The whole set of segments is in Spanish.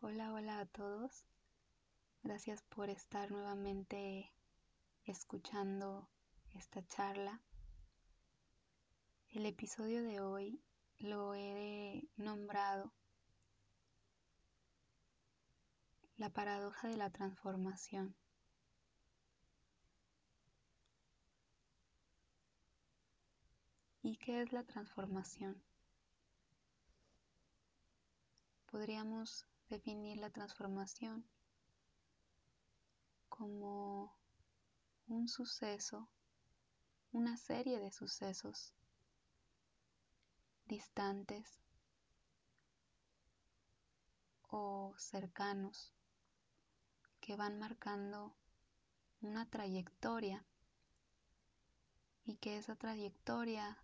Hola, hola a todos. Gracias por estar nuevamente escuchando esta charla. El episodio de hoy lo he nombrado La paradoja de la transformación. ¿Y qué es la transformación? Podríamos definir la transformación como un suceso, una serie de sucesos distantes o cercanos que van marcando una trayectoria y que esa trayectoria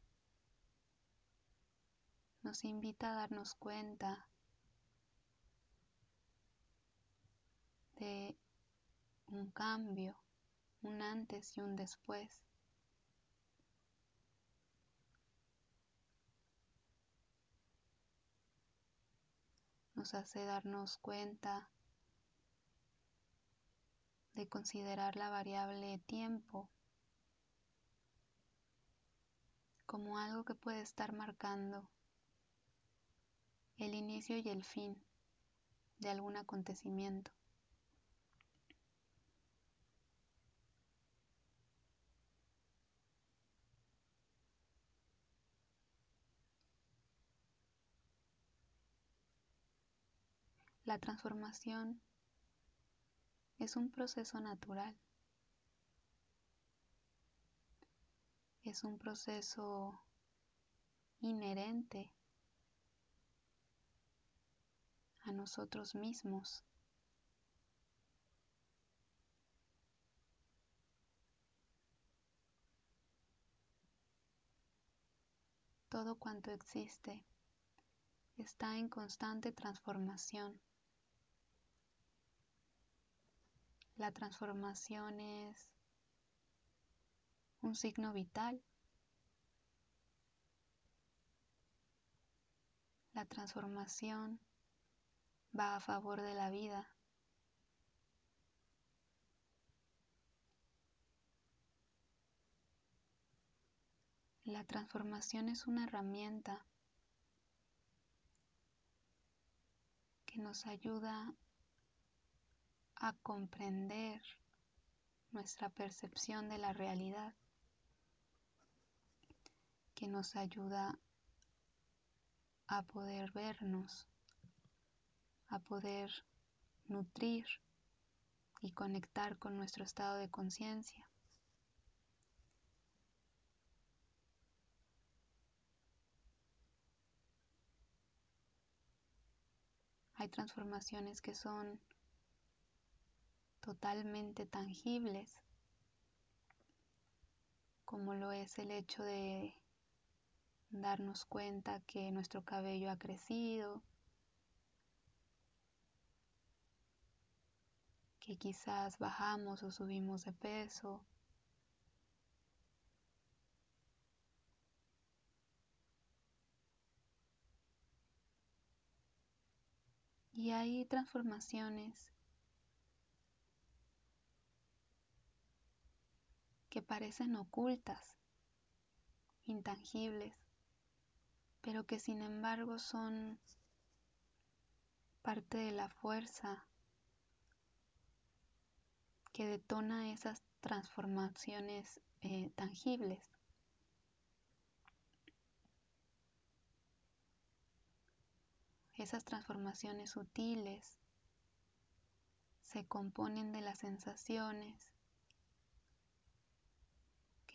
nos invita a darnos cuenta de un cambio, un antes y un después. Nos hace darnos cuenta de considerar la variable tiempo como algo que puede estar marcando el inicio y el fin de algún acontecimiento. La transformación es un proceso natural. Es un proceso inherente a nosotros mismos. Todo cuanto existe está en constante transformación. La transformación es un signo vital. La transformación va a favor de la vida. La transformación es una herramienta que nos ayuda a comprender nuestra percepción de la realidad, que nos ayuda a poder vernos, a poder nutrir y conectar con nuestro estado de conciencia. Hay transformaciones que son totalmente tangibles, como lo es el hecho de darnos cuenta que nuestro cabello ha crecido, que quizás bajamos o subimos de peso. Y hay transformaciones que parecen ocultas, intangibles, pero que sin embargo son parte de la fuerza que detona esas transformaciones eh, tangibles. Esas transformaciones sutiles se componen de las sensaciones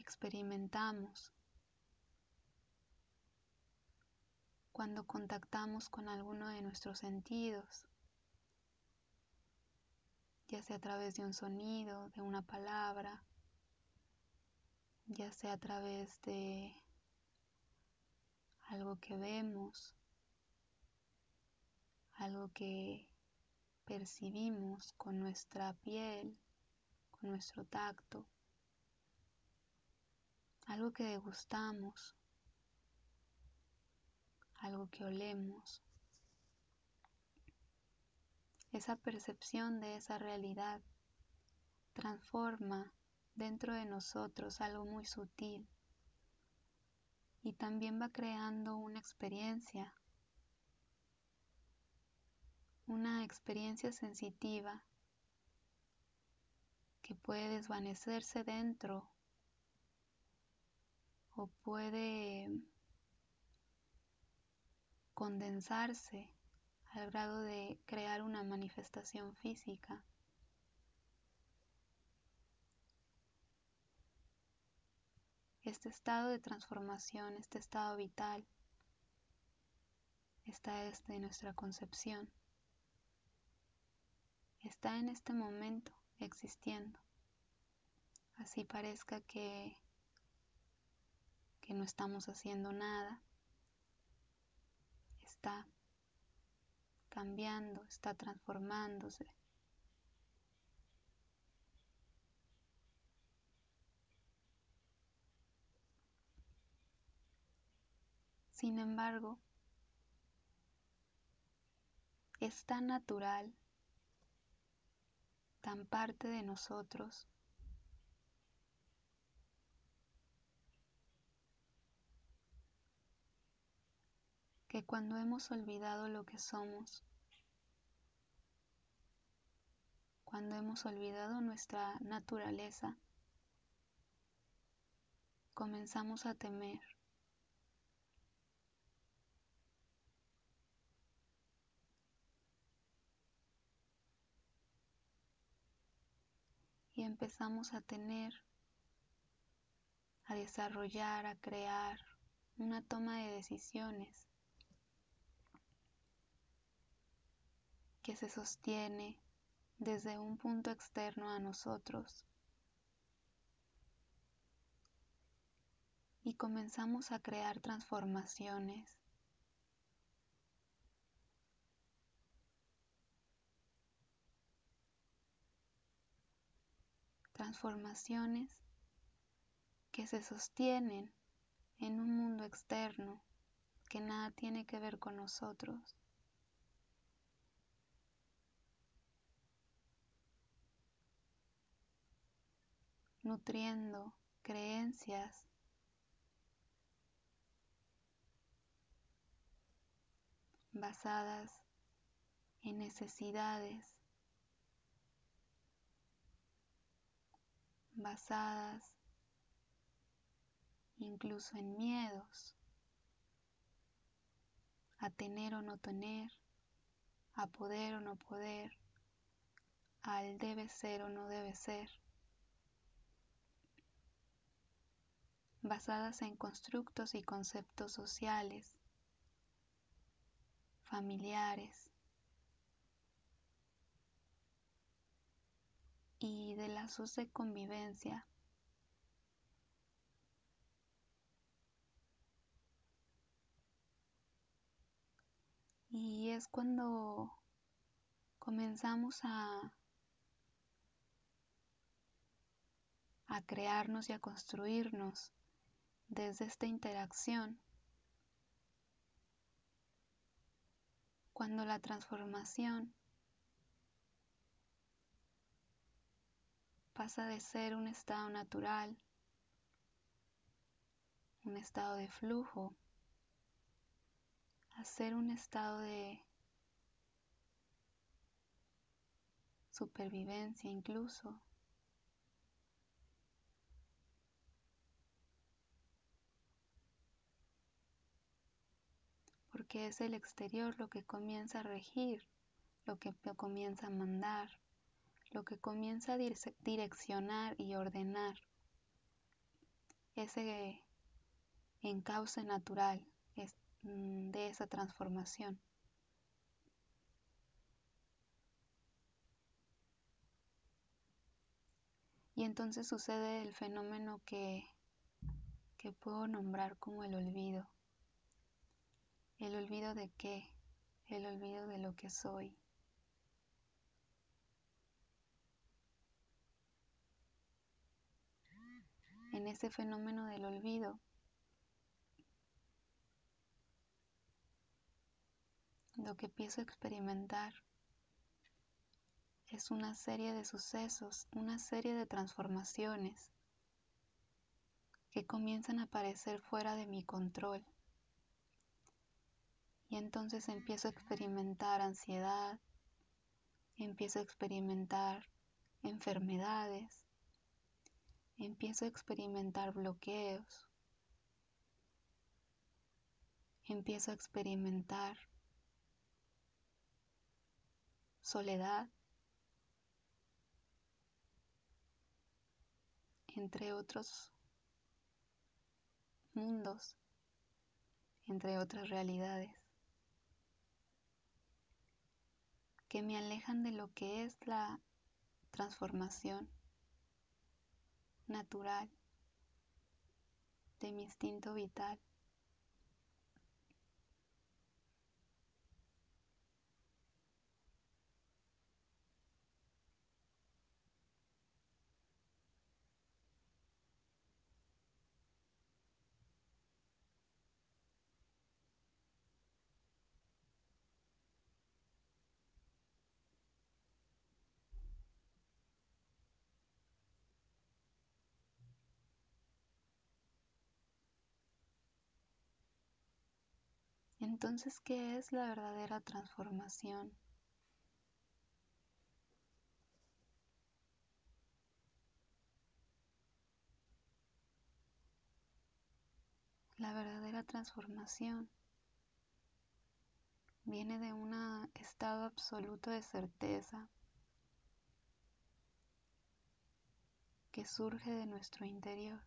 experimentamos cuando contactamos con alguno de nuestros sentidos, ya sea a través de un sonido, de una palabra, ya sea a través de algo que vemos, algo que percibimos con nuestra piel, con nuestro tacto, algo que degustamos, algo que olemos. esa percepción de esa realidad transforma dentro de nosotros algo muy sutil y también va creando una experiencia, una experiencia sensitiva que puede desvanecerse dentro o puede condensarse al grado de crear una manifestación física. Este estado de transformación, este estado vital, está desde nuestra concepción. Está en este momento existiendo. Así parezca que, que no estamos haciendo nada. Está cambiando, está transformándose. Sin embargo, es tan natural, tan parte de nosotros, que cuando hemos olvidado lo que somos, cuando hemos olvidado nuestra naturaleza, comenzamos a temer. Y empezamos a tener, a desarrollar, a crear una toma de decisiones que se sostiene desde un punto externo a nosotros. Y comenzamos a crear transformaciones. Transformaciones que se sostienen en un mundo externo que nada tiene que ver con nosotros. Nutriendo creencias basadas en necesidades, basadas incluso en miedos a tener o no tener, a poder o no poder, al debe ser o no debe ser. Basadas en constructos y conceptos sociales, familiares y de lazos de convivencia. Y es cuando comenzamos a, a crearnos y a construirnos desde esta interacción, cuando la transformación pasa de ser un estado natural, un estado de flujo, a ser un estado de supervivencia incluso. Porque es el exterior lo que comienza a regir, lo que comienza a mandar, lo que comienza a direccionar y ordenar ese encauce natural mm, de esa transformación. Y entonces sucede el fenómeno que, que puedo nombrar como el olvido. ¿El olvido de qué? El olvido de lo que soy. En ese fenómeno del olvido, lo que a experimentar es una serie de sucesos, una serie de transformaciones que comienzan a aparecer fuera de mi control. Y entonces empiezo a experimentar ansiedad, empiezo a experimentar enfermedades, empiezo a experimentar bloqueos, empiezo a experimentar soledad, entre otros mundos, entre otras realidades, que me alejan de lo que es la transformación natural de mi instinto vital. Entonces, ¿qué es la verdadera transformación? La verdadera transformación viene de un estado absoluto de certeza que surge de nuestro interior.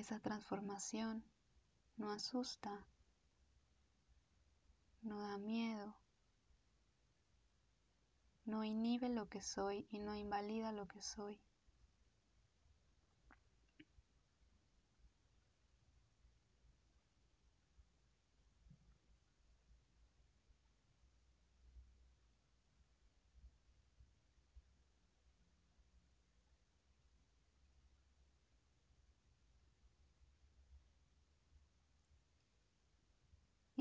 Esa transformación no asusta, no da miedo, no inhibe lo que soy y no invalida lo que soy.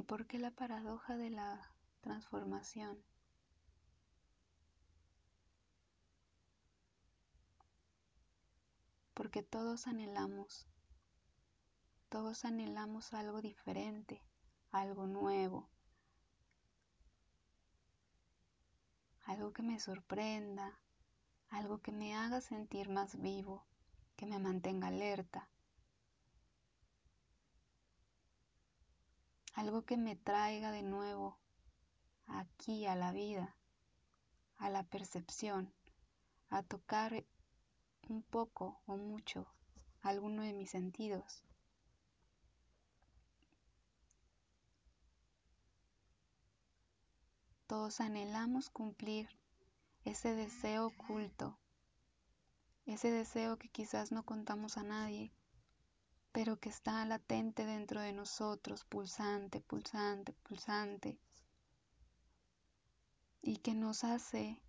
¿Por qué la paradoja de la transformación? Porque todos anhelamos, todos anhelamos algo diferente, algo nuevo, algo que me sorprenda, algo que me haga sentir más vivo, que me mantenga alerta. Algo que me traiga de nuevo aquí a la vida, a la percepción, a tocar un poco o mucho alguno de mis sentidos. Todos anhelamos cumplir ese deseo oculto, ese deseo que quizás no contamos a nadie, pero que está latente dentro de nosotros, pulsante, pulsante, pulsante, y que nos hace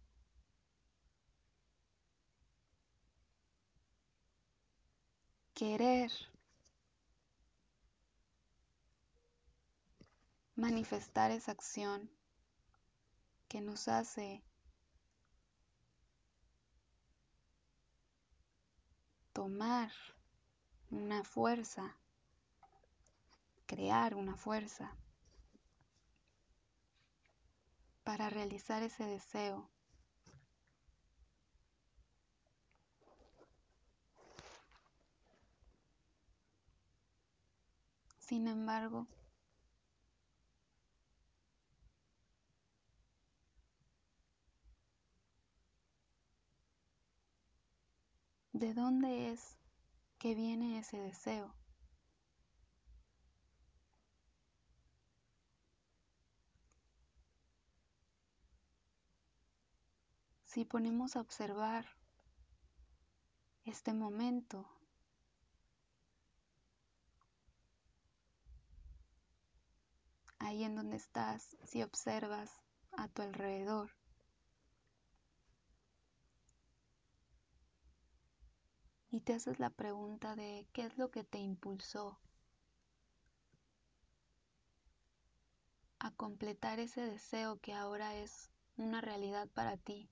querer manifestar esa acción, que nos hace tomar una fuerza, crear una fuerza para realizar ese deseo. Sin embargo, ¿de dónde es que viene ese deseo. Si ponemos a observar este momento, ahí en donde estás, si observas a tu alrededor, y te haces la pregunta de qué es lo que te impulsó a completar ese deseo que ahora es una realidad para ti.